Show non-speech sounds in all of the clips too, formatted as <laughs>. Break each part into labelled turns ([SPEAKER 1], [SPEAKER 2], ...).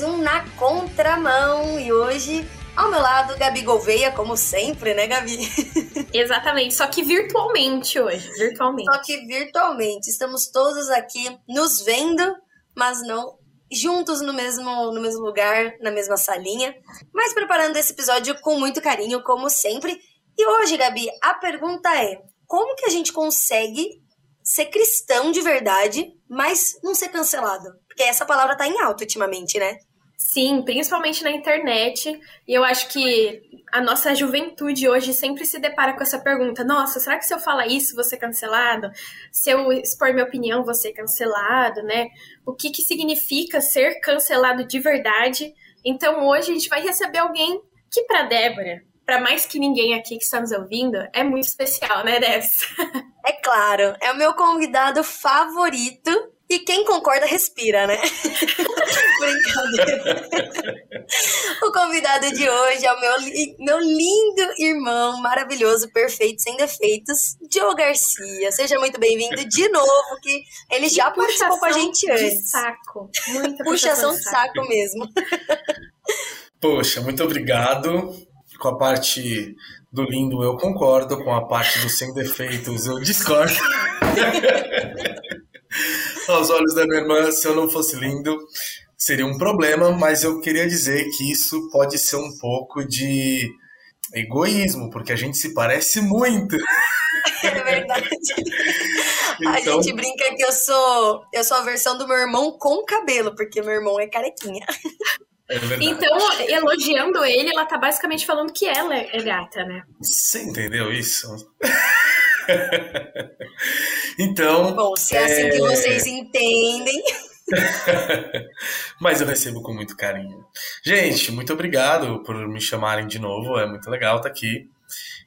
[SPEAKER 1] mais um Na Contramão e hoje ao meu lado, Gabi Gouveia, como sempre, né, Gabi? <laughs>
[SPEAKER 2] Exatamente, só que virtualmente hoje, virtualmente.
[SPEAKER 1] Só que virtualmente. Estamos todos aqui nos vendo, mas não juntos no mesmo, no mesmo lugar, na mesma salinha. Mas preparando esse episódio com muito carinho, como sempre. E hoje, Gabi, a pergunta é: como que a gente consegue ser cristão de verdade, mas não ser cancelado? Porque essa palavra tá em alta ultimamente, né?
[SPEAKER 2] Sim, principalmente na internet. E eu acho que a nossa juventude hoje sempre se depara com essa pergunta: nossa, será que se eu falar isso vou ser cancelado? Se eu expor minha opinião vou ser cancelado, né? O que, que significa ser cancelado de verdade? Então hoje a gente vai receber alguém que, para Débora, para mais que ninguém aqui que está nos ouvindo, é muito especial, né, Debs? <laughs>
[SPEAKER 1] É claro, é o meu convidado favorito e quem concorda, respira, né? <laughs> Brincadeira. o convidado de hoje é o meu, meu lindo irmão, maravilhoso, perfeito, sem defeitos, Joe Garcia. Seja muito bem-vindo de novo, que ele que já participou com a gente antes.
[SPEAKER 2] De saco. Muita
[SPEAKER 1] puxação de saco, saco mesmo. <laughs>
[SPEAKER 3] Poxa, muito obrigado. Com a parte do lindo eu concordo, com a parte do sem defeitos eu discordo. <laughs> aos olhos da minha irmã, se eu não fosse lindo, seria um problema, mas eu queria dizer que isso pode ser um pouco de egoísmo, porque a gente se parece muito. <laughs>
[SPEAKER 1] É verdade. <laughs> Então... A gente brinca que eu sou, eu sou a versão do meu irmão com cabelo, porque meu irmão é carequinha.
[SPEAKER 3] É
[SPEAKER 2] então, elogiando ele, ela tá basicamente falando que ela é gata, né?
[SPEAKER 3] Você entendeu isso? <laughs> <laughs> então.
[SPEAKER 1] Bom, se é assim que é, vocês entendem. <laughs>
[SPEAKER 3] Mas eu recebo com muito carinho. Gente, muito obrigado por me chamarem de novo. É muito legal estar aqui.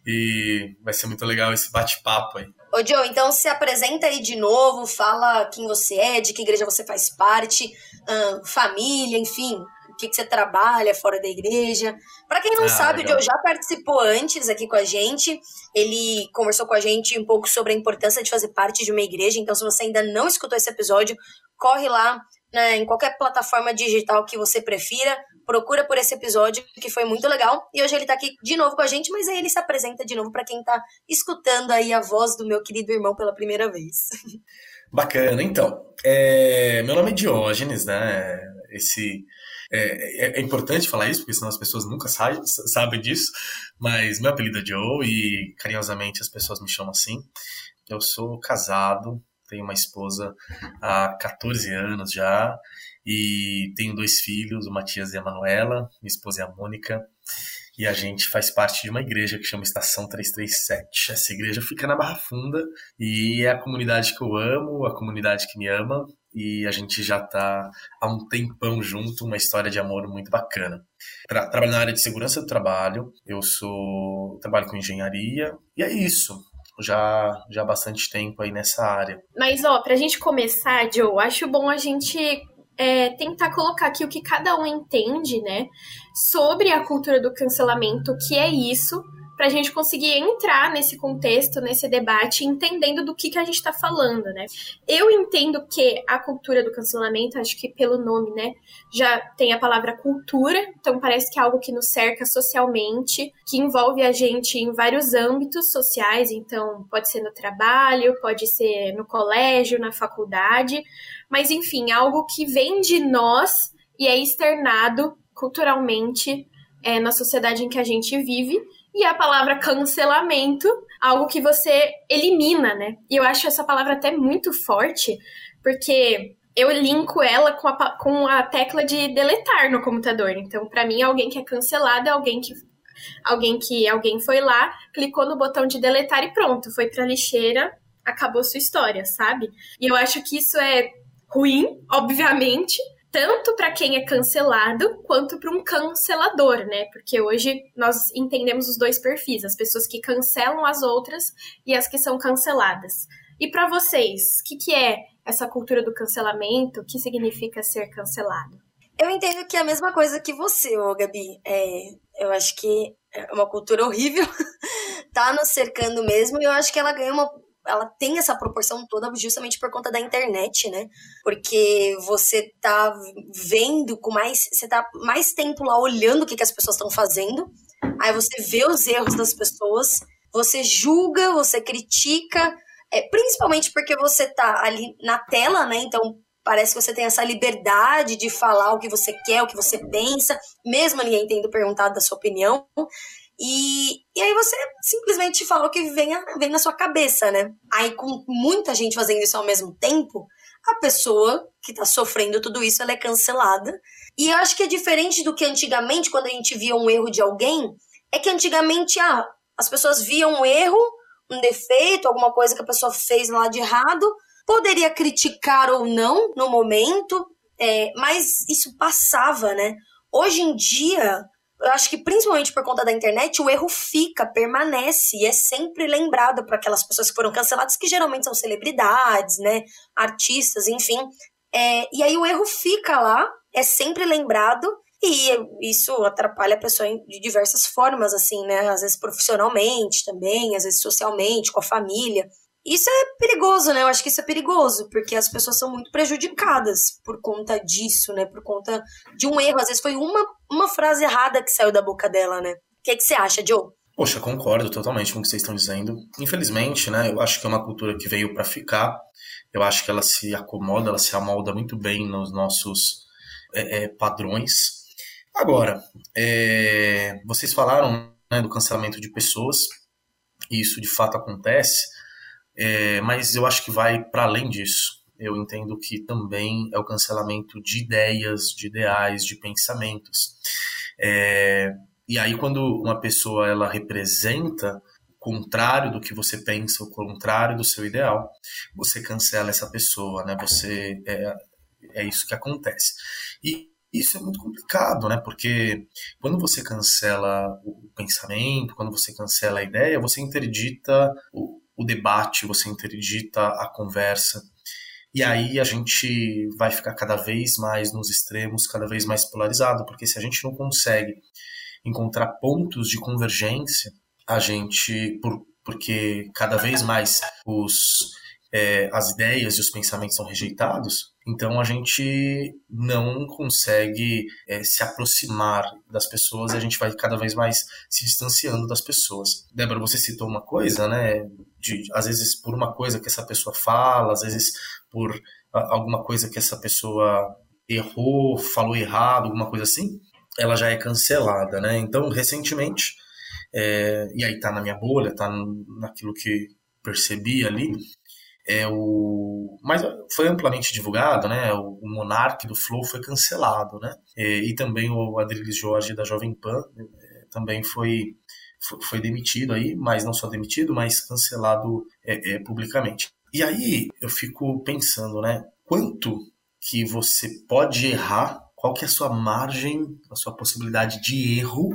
[SPEAKER 3] E vai ser muito legal esse bate-papo aí.
[SPEAKER 1] Ô, Joe, então se apresenta aí de novo, fala quem você é, de que igreja você faz parte, hum, família, enfim, o que, que você trabalha fora da igreja. Para quem não ah, sabe, legal. o Joe já participou antes aqui com a gente. Ele conversou com a gente um pouco sobre a importância de fazer parte de uma igreja. Então, se você ainda não escutou esse episódio, corre lá né, em qualquer plataforma digital que você prefira. Procura por esse episódio, que foi muito legal. E hoje ele tá aqui de novo com a gente, mas aí ele se apresenta de novo para quem tá escutando aí a voz do meu querido irmão pela primeira vez.
[SPEAKER 3] Bacana, então. É, meu nome é Diógenes, né? Esse é, é, é, importante falar isso, porque senão as pessoas nunca sabem, sabem disso, mas meu apelido é Joe e carinhosamente as pessoas me chamam assim. Eu sou casado, tenho uma esposa há 14 anos já e tenho dois filhos, o Matias e a Manuela, minha esposa é a Mônica, e a gente faz parte de uma igreja que chama Estação 337. Essa igreja fica na Barra Funda e é a comunidade que eu amo, a comunidade que me ama e a gente já está há um tempão junto, uma história de amor muito bacana. Tra trabalho na área de segurança do trabalho, eu sou trabalho com engenharia e é isso. Já, já há bastante tempo aí nessa área.
[SPEAKER 2] Mas, ó, pra gente começar, Joe, acho bom a gente é, tentar colocar aqui o que cada um entende, né, sobre a cultura do cancelamento, que é isso, para a gente conseguir entrar nesse contexto, nesse debate, entendendo do que, que a gente está falando, né? Eu entendo que a cultura do cancelamento, acho que pelo nome, né, já tem a palavra cultura, então parece que é algo que nos cerca socialmente, que envolve a gente em vários âmbitos sociais, então pode ser no trabalho, pode ser no colégio, na faculdade, mas enfim, algo que vem de nós e é externado culturalmente é, na sociedade em que a gente vive e a palavra cancelamento, algo que você elimina, né? E eu acho essa palavra até muito forte, porque eu linko ela com a, com a tecla de deletar no computador. Então, para mim, alguém que é cancelado é alguém que alguém que alguém foi lá, clicou no botão de deletar e pronto, foi pra lixeira, acabou sua história, sabe? E eu acho que isso é ruim, obviamente, tanto para quem é cancelado quanto para um cancelador, né? Porque hoje nós entendemos os dois perfis, as pessoas que cancelam as outras e as que são canceladas. E para vocês, o que, que é essa cultura do cancelamento? O que significa ser cancelado?
[SPEAKER 1] Eu entendo que é a mesma coisa que você, ô Gabi. É, eu acho que é uma cultura horrível, <laughs> tá nos cercando mesmo, e eu acho que ela ganha uma ela tem essa proporção toda justamente por conta da internet, né? Porque você tá vendo com mais. Você tá mais tempo lá olhando o que, que as pessoas estão fazendo. Aí você vê os erros das pessoas, você julga, você critica, é, principalmente porque você tá ali na tela, né? Então parece que você tem essa liberdade de falar o que você quer, o que você pensa, mesmo ninguém tendo perguntado da sua opinião. E, e aí você simplesmente fala o que vem, vem na sua cabeça, né? Aí com muita gente fazendo isso ao mesmo tempo, a pessoa que tá sofrendo tudo isso, ela é cancelada. E eu acho que é diferente do que antigamente, quando a gente via um erro de alguém, é que antigamente, ah, as pessoas viam um erro, um defeito, alguma coisa que a pessoa fez lá de errado, poderia criticar ou não no momento, é, mas isso passava, né? Hoje em dia, eu acho que principalmente por conta da internet, o erro fica, permanece e é sempre lembrado para aquelas pessoas que foram canceladas, que geralmente são celebridades, né? Artistas, enfim. É, e aí o erro fica lá, é sempre lembrado, e isso atrapalha a pessoa de diversas formas, assim, né? Às vezes profissionalmente também, às vezes socialmente, com a família. Isso é perigoso, né? Eu acho que isso é perigoso, porque as pessoas são muito prejudicadas por conta disso, né? Por conta de um erro. Às vezes foi uma, uma frase errada que saiu da boca dela, né? O que, que você acha, Joe?
[SPEAKER 3] Poxa, concordo totalmente com o que vocês estão dizendo. Infelizmente, né? Eu acho que é uma cultura que veio para ficar. Eu acho que ela se acomoda, ela se amolda muito bem nos nossos é, é, padrões. Agora, é, vocês falaram né, do cancelamento de pessoas, e isso de fato acontece. É, mas eu acho que vai para além disso. Eu entendo que também é o cancelamento de ideias, de ideais, de pensamentos. É, e aí, quando uma pessoa ela representa o contrário do que você pensa, o contrário do seu ideal, você cancela essa pessoa, né? Você é, é isso que acontece. E isso é muito complicado, né? Porque quando você cancela o pensamento, quando você cancela a ideia, você interdita o, o debate, você interdita a conversa. E aí a gente vai ficar cada vez mais nos extremos, cada vez mais polarizado, porque se a gente não consegue encontrar pontos de convergência, a gente, por, porque cada vez mais os, é, as ideias e os pensamentos são rejeitados, então a gente não consegue é, se aproximar das pessoas e a gente vai cada vez mais se distanciando das pessoas. Débora, você citou uma coisa, né? De, às vezes por uma coisa que essa pessoa fala, às vezes por alguma coisa que essa pessoa errou, falou errado, alguma coisa assim, ela já é cancelada, né? Então, recentemente, é, e aí tá na minha bolha, tá naquilo que percebi ali, é o mas foi amplamente divulgado, né? O, o do Flow foi cancelado, né? E, e também o Adriles Jorge da Jovem Pan é, também foi, foi, demitido aí, mas não só demitido, mas cancelado é, é, publicamente. E aí eu fico pensando, né? Quanto que você pode errar? Qual que é a sua margem, a sua possibilidade de erro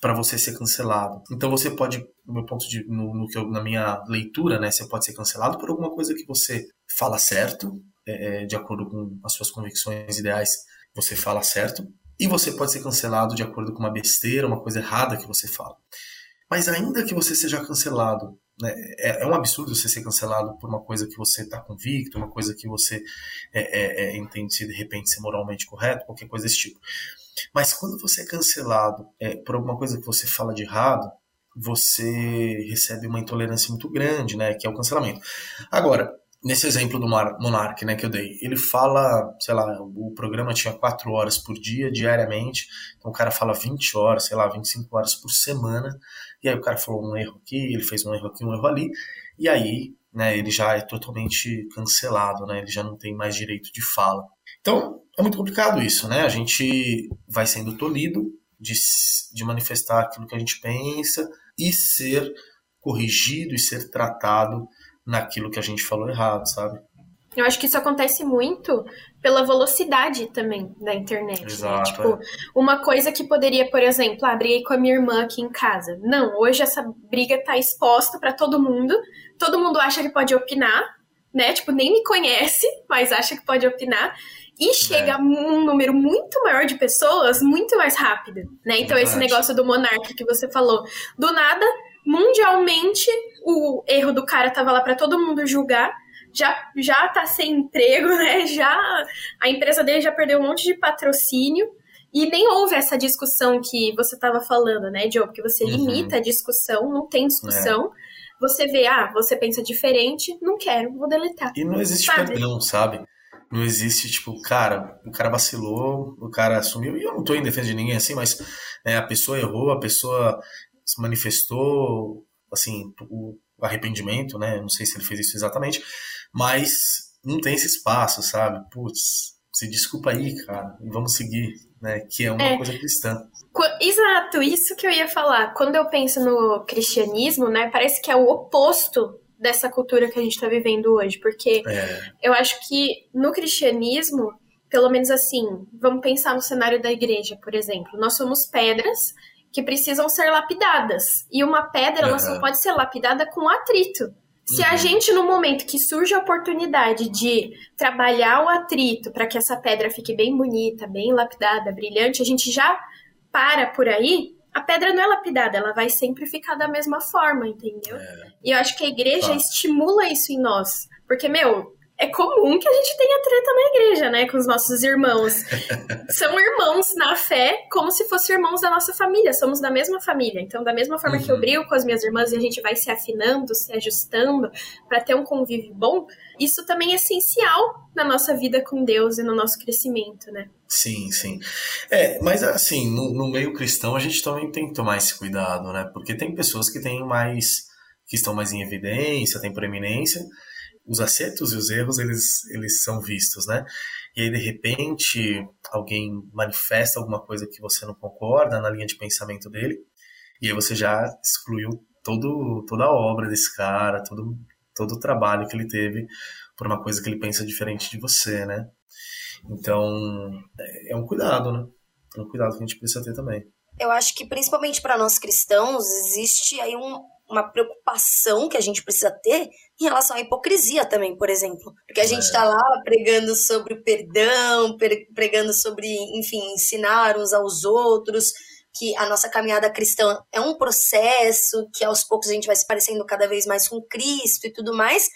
[SPEAKER 3] para você ser cancelado. Então você pode, no meu ponto de, no, no que eu, na minha leitura, né, você pode ser cancelado por alguma coisa que você fala certo, é, é, de acordo com as suas convicções ideais, você fala certo, e você pode ser cancelado de acordo com uma besteira, uma coisa errada que você fala. Mas ainda que você seja cancelado, né, é, é, um absurdo você ser cancelado por uma coisa que você está convicto, uma coisa que você é, é, é entende se de repente ser moralmente correto, qualquer coisa desse tipo. Mas quando você é cancelado é, por alguma coisa que você fala de errado, você recebe uma intolerância muito grande, né? Que é o cancelamento. Agora, nesse exemplo do Monark, né, que eu dei, ele fala, sei lá, o programa tinha 4 horas por dia, diariamente, então o cara fala 20 horas, sei lá, 25 horas por semana, e aí o cara falou um erro aqui, ele fez um erro aqui, um erro ali, e aí, né, ele já é totalmente cancelado, né, ele já não tem mais direito de fala. Então, é muito complicado isso, né? A gente vai sendo tolhido de, de manifestar aquilo que a gente pensa e ser corrigido e ser tratado naquilo que a gente falou errado, sabe?
[SPEAKER 2] Eu acho que isso acontece muito pela velocidade também da internet. Né? Exato, né? Tipo, é. uma coisa que poderia, por exemplo, ah, briguei com a minha irmã aqui em casa. Não, hoje essa briga tá exposta para todo mundo. Todo mundo acha que pode opinar, né? Tipo, nem me conhece, mas acha que pode opinar e chega é. um número muito maior de pessoas muito mais rápido, né? Então, esse negócio do monarca que você falou, do nada, mundialmente o erro do cara tava lá para todo mundo julgar. Já, já tá sem emprego, <laughs> né? Já a empresa dele já perdeu um monte de patrocínio. E nem houve essa discussão que você estava falando, né, Joe? Porque você uhum. limita a discussão, não tem discussão. É. Você vê, ah, você pensa diferente, não quero, vou deletar.
[SPEAKER 3] E não existe sabe? perdão, sabe? Não existe, tipo, cara, o cara vacilou, o cara assumiu, e eu não tô em defesa de ninguém assim, mas é, a pessoa errou, a pessoa se manifestou, assim, o arrependimento, né? Não sei se ele fez isso exatamente, mas não tem esse espaço, sabe? Putz, se desculpa aí, cara, e vamos seguir, né? Que é uma é. coisa cristã.
[SPEAKER 2] Exato, isso que eu ia falar. Quando eu penso no cristianismo, né, parece que é o oposto dessa cultura que a gente está vivendo hoje, porque é. eu acho que no cristianismo, pelo menos assim, vamos pensar no cenário da igreja, por exemplo, nós somos pedras que precisam ser lapidadas e uma pedra uhum. ela só pode ser lapidada com atrito. Se uhum. a gente, no momento que surge a oportunidade de trabalhar o atrito para que essa pedra fique bem bonita, bem lapidada, brilhante, a gente já para por aí, a pedra não é lapidada, ela vai sempre ficar da mesma forma, entendeu? É. E eu acho que a igreja tá. estimula isso em nós. Porque, meu, é comum que a gente tenha treta na igreja, né, com os nossos irmãos. <laughs> São irmãos na fé, como se fossem irmãos da nossa família, somos da mesma família. Então, da mesma forma uhum. que eu uhum. brigo com as minhas irmãs e a gente vai se afinando, se ajustando para ter um convívio bom, isso também é essencial na nossa vida com Deus e no nosso crescimento, né?
[SPEAKER 3] Sim, sim. É, mas assim, no, no meio cristão a gente também tem que tomar esse cuidado, né? Porque tem pessoas que têm mais que estão mais em evidência, têm proeminência, os acertos e os erros eles, eles são vistos, né? E aí de repente alguém manifesta alguma coisa que você não concorda na linha de pensamento dele, e aí você já excluiu todo, toda a obra desse cara, todo, todo o trabalho que ele teve por uma coisa que ele pensa diferente de você, né? Então é, é um cuidado, né? É um cuidado que a gente precisa ter também.
[SPEAKER 1] Eu acho que principalmente para nós cristãos existe aí um, uma preocupação que a gente precisa ter em relação à hipocrisia também, por exemplo. Porque a gente está lá pregando sobre o perdão, pregando sobre, enfim, ensinar uns aos outros, que a nossa caminhada cristã é um processo, que aos poucos a gente vai se parecendo cada vez mais com Cristo e tudo mais.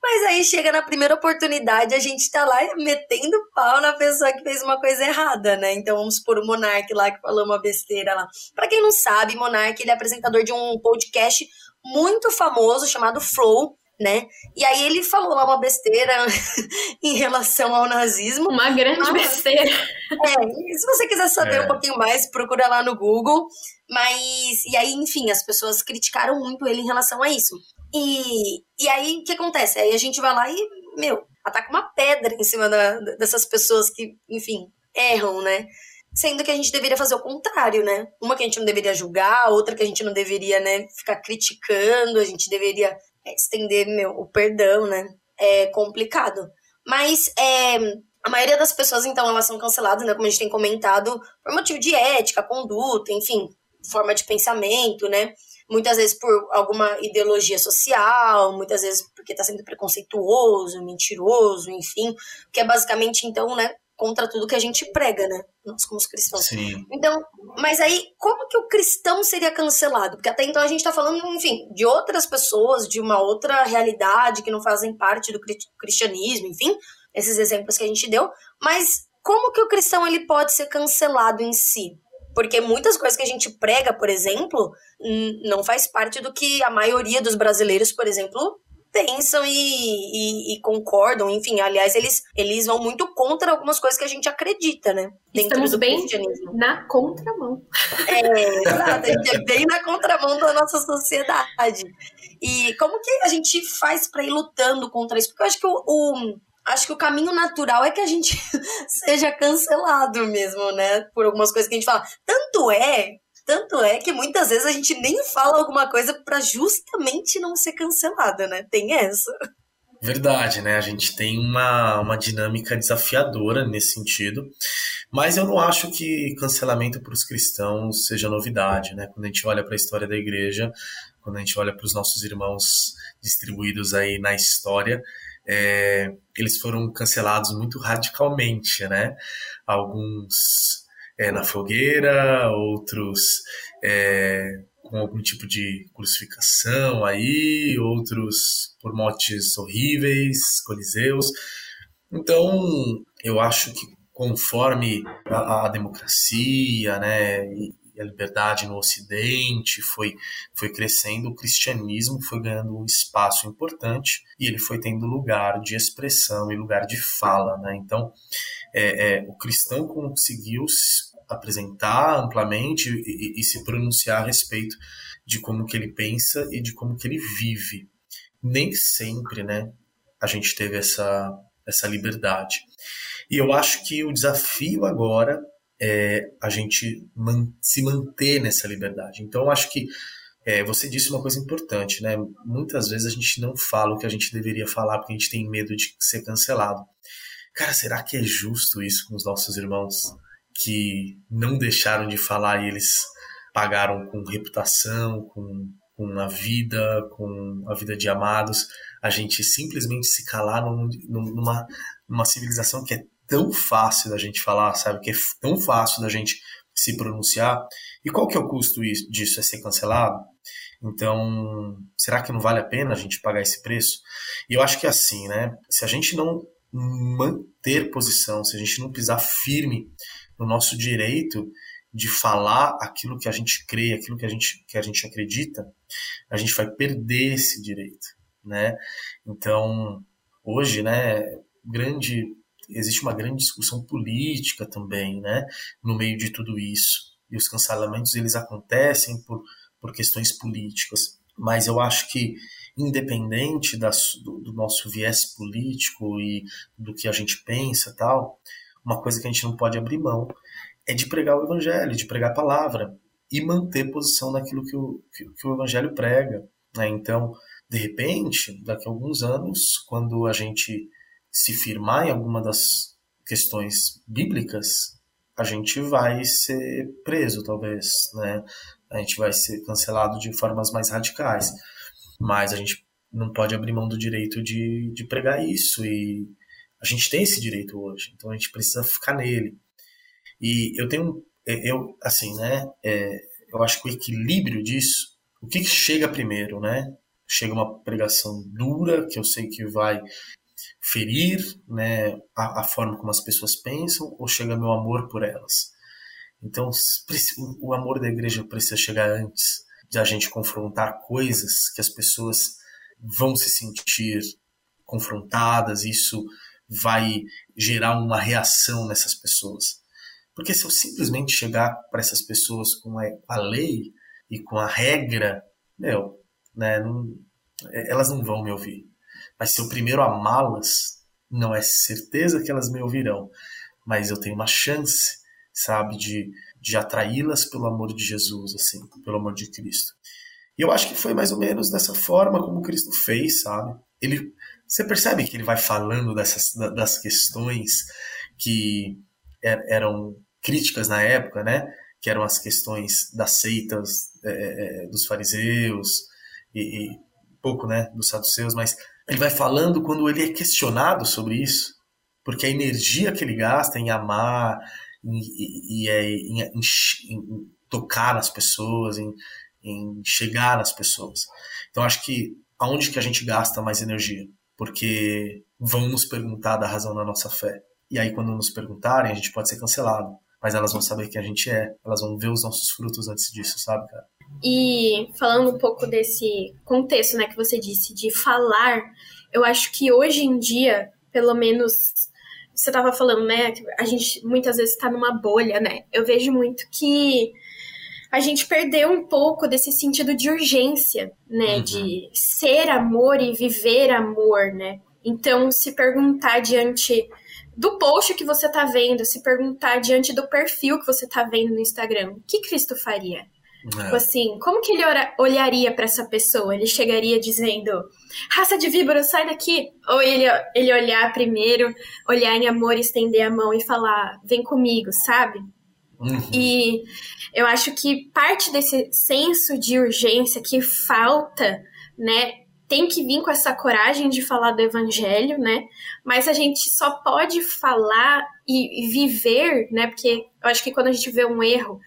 [SPEAKER 1] Mas aí chega na primeira oportunidade, a gente tá lá metendo pau na pessoa que fez uma coisa errada, né? Então vamos por o Monark lá que falou uma besteira lá. Para quem não sabe, Monark ele é apresentador de um podcast muito famoso chamado Flow, né? E aí ele falou lá uma besteira <laughs> em relação ao nazismo.
[SPEAKER 2] Uma grande mas, besteira.
[SPEAKER 1] É, se você quiser saber é. um pouquinho mais, procura lá no Google. Mas, e aí, enfim, as pessoas criticaram muito ele em relação a isso. E, e aí, o que acontece? Aí a gente vai lá e, meu, ataca uma pedra em cima da, dessas pessoas que, enfim, erram, né? Sendo que a gente deveria fazer o contrário, né? Uma que a gente não deveria julgar, outra que a gente não deveria, né, ficar criticando, a gente deveria estender, meu, o perdão, né? É complicado. Mas é, a maioria das pessoas, então, elas são canceladas, né? Como a gente tem comentado, por motivo de ética, conduta, enfim, forma de pensamento, né? muitas vezes por alguma ideologia social, muitas vezes porque está sendo preconceituoso, mentiroso, enfim, que é basicamente, então, né, contra tudo que a gente prega, né? Nós como cristãos.
[SPEAKER 3] Sim.
[SPEAKER 1] Então, mas aí, como que o cristão seria cancelado? Porque até então a gente está falando, enfim, de outras pessoas, de uma outra realidade que não fazem parte do cristianismo, enfim, esses exemplos que a gente deu. Mas como que o cristão ele pode ser cancelado em si? Porque muitas coisas que a gente prega, por exemplo, não faz parte do que a maioria dos brasileiros, por exemplo, pensam e, e, e, concordam, enfim, aliás, eles, eles vão muito contra algumas coisas que a gente acredita, né?
[SPEAKER 2] Dentro Estamos do bem na contramão.
[SPEAKER 1] É, exato, a gente é bem na contramão da nossa sociedade. E como que a gente faz para ir lutando contra isso? Porque eu acho que o, o acho que o caminho natural é que a gente <laughs> seja cancelado mesmo, né? Por algumas coisas que a gente fala. Tanto é, tanto é que muitas vezes a gente nem fala alguma coisa para justamente não ser cancelada, né? Tem essa.
[SPEAKER 3] Verdade, né? A gente tem uma, uma dinâmica desafiadora nesse sentido, mas eu não acho que cancelamento para os cristãos seja novidade, né? Quando a gente olha para a história da igreja, quando a gente olha para os nossos irmãos distribuídos aí na história, é, eles foram cancelados muito radicalmente, né? Alguns é, na fogueira, outros é, com algum tipo de crucificação aí, outros por mortes horríveis, coliseus. Então, eu acho que conforme a, a democracia, né, e a liberdade no Ocidente foi, foi crescendo, o cristianismo foi ganhando um espaço importante e ele foi tendo lugar de expressão e lugar de fala. Né? Então, é, é, o cristão conseguiu apresentar amplamente e, e, se pronunciar a respeito de como que ele pensa e de como que ele vive. Nem sempre, né, a gente teve essa, essa liberdade. E eu acho que o desafio agora é a gente man se manter nessa liberdade. Então, eu acho que é, você disse uma coisa importante, né? Muitas vezes a gente não fala o que a gente deveria falar porque a gente tem medo de ser cancelado. Cara, será que é justo isso com os nossos irmãos que não deixaram de falar e eles pagaram com reputação, com, com a vida, com a vida de amados? A gente simplesmente se calar num, numa, numa civilização que é tão fácil da gente falar, sabe? Que é tão fácil da gente se pronunciar. E qual que é o custo disso? É ser cancelado? Então, será que não vale a pena a gente pagar esse preço? E eu acho que é assim, né? Se a gente não manter posição, se a gente não pisar firme no nosso direito de falar aquilo que a gente crê, aquilo que a gente, que a gente acredita, a gente vai perder esse direito, né? Então, hoje, né, grande existe uma grande discussão política também, né, no meio de tudo isso. E os cancelamentos eles acontecem por, por questões políticas. Mas eu acho que, independente das, do, do, nosso viés político e do que a gente pensa tal, uma coisa que a gente não pode abrir mão é de pregar o evangelho, de pregar a palavra e manter posição naquilo que o, que, que o evangelho prega. Né? Então, de repente, daqui a alguns anos, quando a gente se firmar em alguma das questões bíblicas, a gente vai ser preso, talvez, né? A gente vai ser cancelado de formas mais radicais. Mas a gente não pode abrir mão do direito de, de pregar isso. E a gente tem esse direito hoje, então a gente precisa ficar nele. E eu tenho, é, eu, assim, né? É, eu acho que o equilíbrio disso, o que, que chega primeiro, né? Chega uma pregação dura, que eu sei que vai ferir né, a, a, forma como as pessoas pensam ou chega meu amor por elas? Então, o amor da igreja precisa chegar antes de a gente confrontar coisas que as pessoas vão se sentir confrontadas, isso vai gerar uma reação nessas pessoas. Porque se eu simplesmente chegar para essas pessoas com a, lei e com a regra, meu, né, não, elas não vão me ouvir mas se eu primeiro amá-las, não é certeza que elas me ouvirão, mas eu tenho uma chance, sabe, de, de atraí-las pelo amor de Jesus, assim, pelo amor de Cristo. E eu acho que foi mais ou menos dessa forma como Cristo fez, sabe? Ele, você percebe que ele vai falando dessas das questões que er, eram críticas na época, né? Que eram as questões das seitas é, é, dos fariseus e, e pouco, né, dos saduceus, mas ele vai falando quando ele é questionado sobre isso, porque a energia que ele gasta em amar, em, em, em, em tocar nas pessoas, em, chegar nas pessoas. Então acho que aonde que a gente gasta mais energia? Porque vão nos perguntar da razão da nossa fé. E aí quando nos perguntarem, a gente pode ser cancelado. Mas elas vão saber quem a gente é, elas vão ver os nossos frutos antes disso, sabe, cara?
[SPEAKER 2] E falando um pouco desse contexto, né, que você disse de falar, eu acho que hoje em dia, pelo menos você estava falando, né, que a gente muitas vezes está numa bolha, né? Eu vejo muito que a gente perdeu um pouco desse sentido de urgência, né, uhum. de ser amor e viver amor, né? Então, se perguntar diante do post que você está vendo, se perguntar diante do perfil que você está vendo no Instagram, o que Cristo faria? É. Tipo assim, como que ele olharia para essa pessoa? Ele chegaria dizendo, raça de víbora, sai daqui. Ou ele, ele olhar primeiro, olhar em amor, estender a mão e falar, vem comigo, sabe? Uhum. E eu acho que parte desse senso de urgência que falta, né, tem que vir com essa coragem de falar do evangelho, né? Mas a gente só pode falar e viver, né? Porque eu acho que quando a gente vê um erro,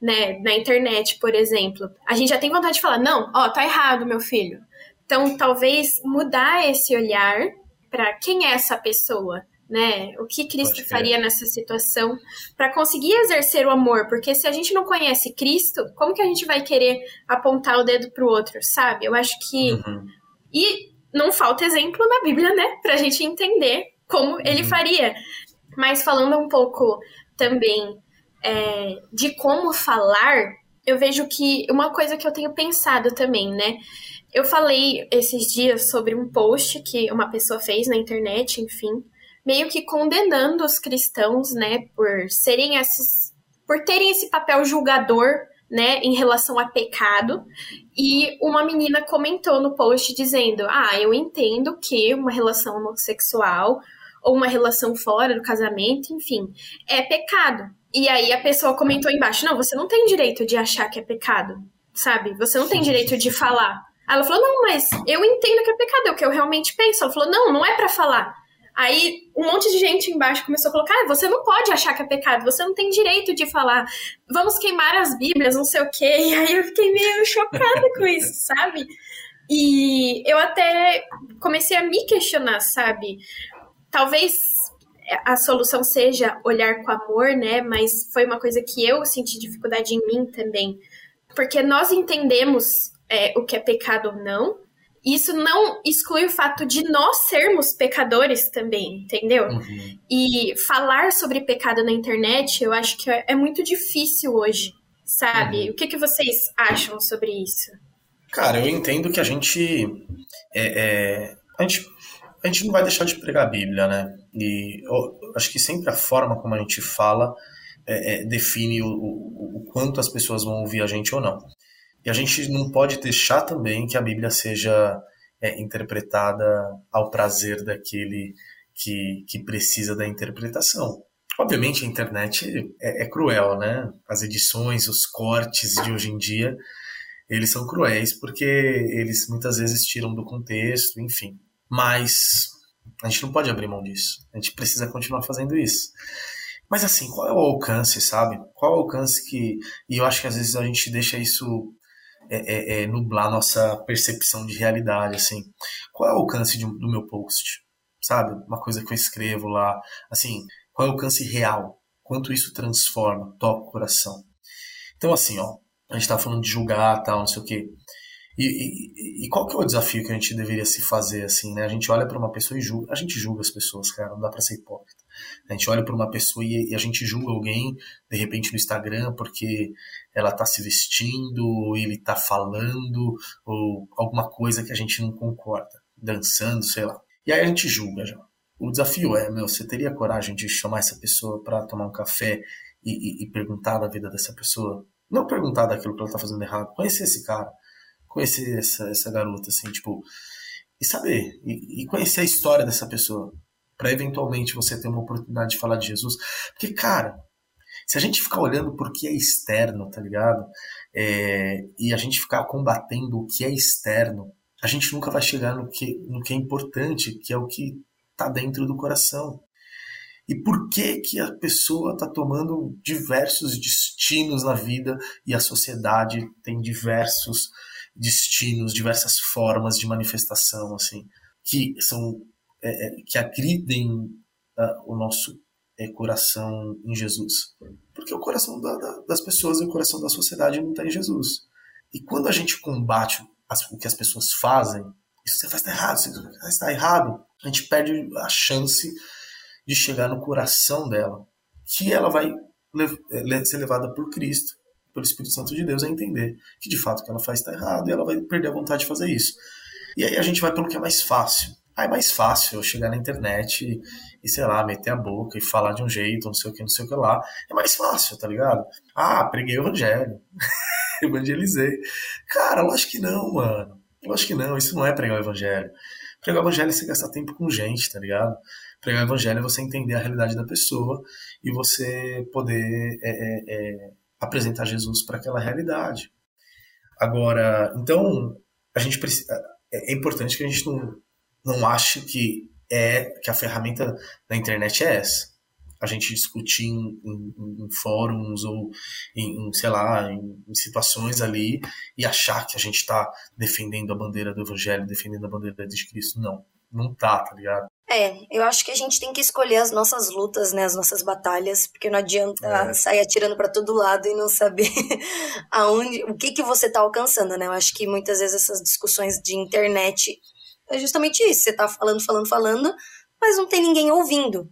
[SPEAKER 2] né, na internet, por exemplo, a gente já tem vontade de falar: não, ó, tá errado, meu filho. Então, talvez mudar esse olhar para quem é essa pessoa, né? O que Cristo faria nessa situação para conseguir exercer o amor? Porque se a gente não conhece Cristo, como que a gente vai querer apontar o dedo pro outro, sabe? Eu acho que uhum. e não falta exemplo na Bíblia, né, pra gente entender como uhum. ele faria. Mas falando um pouco também é, de como falar, eu vejo que uma coisa que eu tenho pensado também, né? Eu falei esses dias sobre um post que uma pessoa fez na internet, enfim, meio que condenando os cristãos, né, por serem esses, por terem esse papel julgador, né, em relação a pecado. E uma menina comentou no post dizendo: "Ah, eu entendo que uma relação homossexual ou uma relação fora do casamento, enfim, é pecado. E aí a pessoa comentou embaixo: não, você não tem direito de achar que é pecado, sabe? Você não tem direito de falar. Ela falou: não, mas eu entendo que é pecado, é o que eu realmente penso. Ela falou: não, não é para falar. Aí um monte de gente embaixo começou a colocar: ah, você não pode achar que é pecado, você não tem direito de falar, vamos queimar as Bíblias, não sei o quê. E aí eu fiquei meio chocada com isso, <laughs> sabe? E eu até comecei a me questionar, sabe? talvez a solução seja olhar com amor, né? Mas foi uma coisa que eu senti dificuldade em mim também. Porque nós entendemos é, o que é pecado ou não. Isso não exclui o fato de nós sermos pecadores também, entendeu? Uhum. E falar sobre pecado na internet, eu acho que é muito difícil hoje, sabe? Uhum. O que, que vocês acham sobre isso?
[SPEAKER 3] Cara, eu entendo que a gente. É, é, a gente a gente não vai deixar de pregar a Bíblia, né? E eu acho que sempre a forma como a gente fala é, é, define o, o, o, quanto as pessoas vão ouvir a gente ou não. E a gente não pode deixar também que a Bíblia seja é, interpretada ao prazer daquele que, que precisa da interpretação. Obviamente a internet é, é cruel, né? As edições, os cortes de hoje em dia, eles são cruéis porque eles muitas vezes tiram do contexto, enfim. Mas a gente não pode abrir mão disso. A gente precisa continuar fazendo isso. Mas assim, qual é o alcance, sabe? Qual é o alcance que. E eu acho que às vezes a gente deixa isso é, é, é, nublar nossa percepção de realidade, assim. Qual é o alcance de, do meu post? Sabe? Uma coisa que eu escrevo lá. Assim, qual é o alcance real? Quanto isso transforma, toca o coração. Então, assim, ó, a gente tá falando de julgar, tal, não sei o quê. E, e, e, qual que é o desafio que a gente deveria se fazer assim, né? A gente olha para uma pessoa e julga, a gente julga as pessoas, cara, não dá para ser hipócrita. A gente olha para uma pessoa e, e, a gente julga alguém de repente no Instagram porque ela tá se vestindo, ou ele tá falando ou alguma coisa que a gente não concorda, dançando, sei lá. E aí a gente julga já. O desafio é, meu, você teria coragem de chamar essa pessoa para tomar um café e, perguntar da vida dessa pessoa? Não perguntar daquilo que ela tá fazendo errado, conhecer esse cara conhecer essa, essa garota, assim, tipo, e saber, e, e conhecer a história dessa pessoa, para eventualmente você ter uma oportunidade de falar de Jesus. Porque, cara, se a gente ficar olhando por que é externo, tá ligado? É, e a gente ficar combatendo o que é externo, a gente nunca vai chegar no que, no que é importante, que é o que tá dentro do coração. E por que que a pessoa está tomando diversos destinos na vida e a sociedade tem diversos destinos, diversas formas de manifestação, assim, que são é, é, que agridem uh, o nosso é, coração em Jesus, porque o coração da, da, das pessoas e o coração da sociedade não está em Jesus. E quando a gente combate as, o que as pessoas fazem, isso você faz tá errado, isso está errado, a gente perde a chance de chegar no coração dela, que ela vai ser levada por Cristo pelo Espírito Santo de Deus a entender que de fato o que ela faz está errado e ela vai perder a vontade de fazer isso. E aí a gente vai pelo que é mais fácil. Ah, é mais fácil eu chegar na internet e, e, sei lá, meter a boca e falar de um jeito, não sei o que, não sei o que lá. É mais fácil, tá ligado? Ah, preguei o evangelho. <laughs> Evangelizei. Cara, lógico que não, mano. Lógico que não, isso não é pregar o evangelho. Pregar o evangelho é você gastar tempo com gente, tá ligado? Pregar o evangelho é você entender a realidade da pessoa e você poder é, é, é, apresentar Jesus para aquela realidade. Agora, então, a gente precisa, é, é importante que a gente não, não ache que é que a ferramenta da internet é essa. a gente discutir em, em, em fóruns ou em, em, sei lá, em, situações ali e achar que a gente está defendendo a bandeira do evangelho, defendendo a bandeira de Cristo. Não, não tá, tá ligado?
[SPEAKER 1] É, eu acho que a gente tem que escolher as nossas lutas, né, as nossas batalhas, porque não adianta é. sair atirando para todo lado e não saber <laughs> aonde, o que que você tá alcançando, né? Eu acho que muitas vezes essas discussões de internet é justamente isso, você tá falando, falando, falando, mas não tem ninguém ouvindo.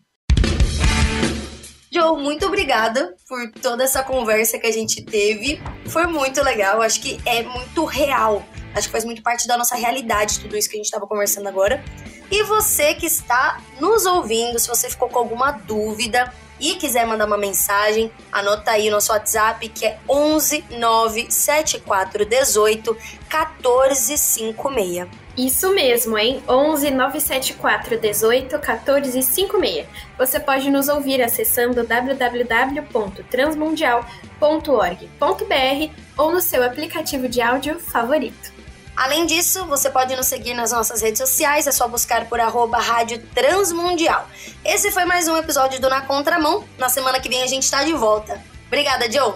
[SPEAKER 1] Joe, muito obrigada por toda essa conversa que a gente teve. Foi muito legal, acho que é muito real. Acho que faz muito parte da nossa realidade tudo isso que a gente estava conversando agora. E você que está nos ouvindo, se você ficou com alguma dúvida e quiser mandar uma mensagem, anota aí o nosso WhatsApp que é 11 97418 1456.
[SPEAKER 2] Isso mesmo, hein? 11 974 18 14 56. Você pode nos ouvir acessando www.transmundial.org.br ou no seu aplicativo de áudio favorito.
[SPEAKER 1] Além disso, você pode nos seguir nas nossas redes sociais, é só buscar por arroba Rádio Transmundial. Esse foi mais um episódio do Na Contramão. Na semana que vem a gente está de volta. Obrigada, Joe.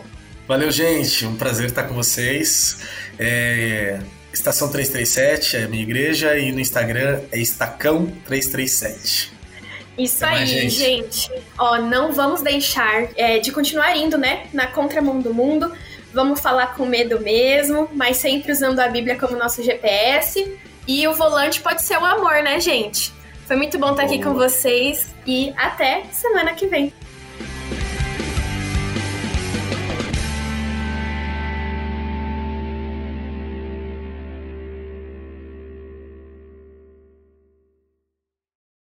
[SPEAKER 3] Valeu, gente. Um prazer estar com vocês. É... Estação 337 é a minha igreja e no Instagram é Estacão337.
[SPEAKER 2] Isso Até aí, gente. gente. Ó, não vamos deixar é, de continuar indo, né, na contramão do mundo Vamos falar com medo mesmo, mas sempre usando a Bíblia como nosso GPS. E o volante pode ser o amor, né, gente? Foi muito bom estar aqui com vocês e até semana que vem.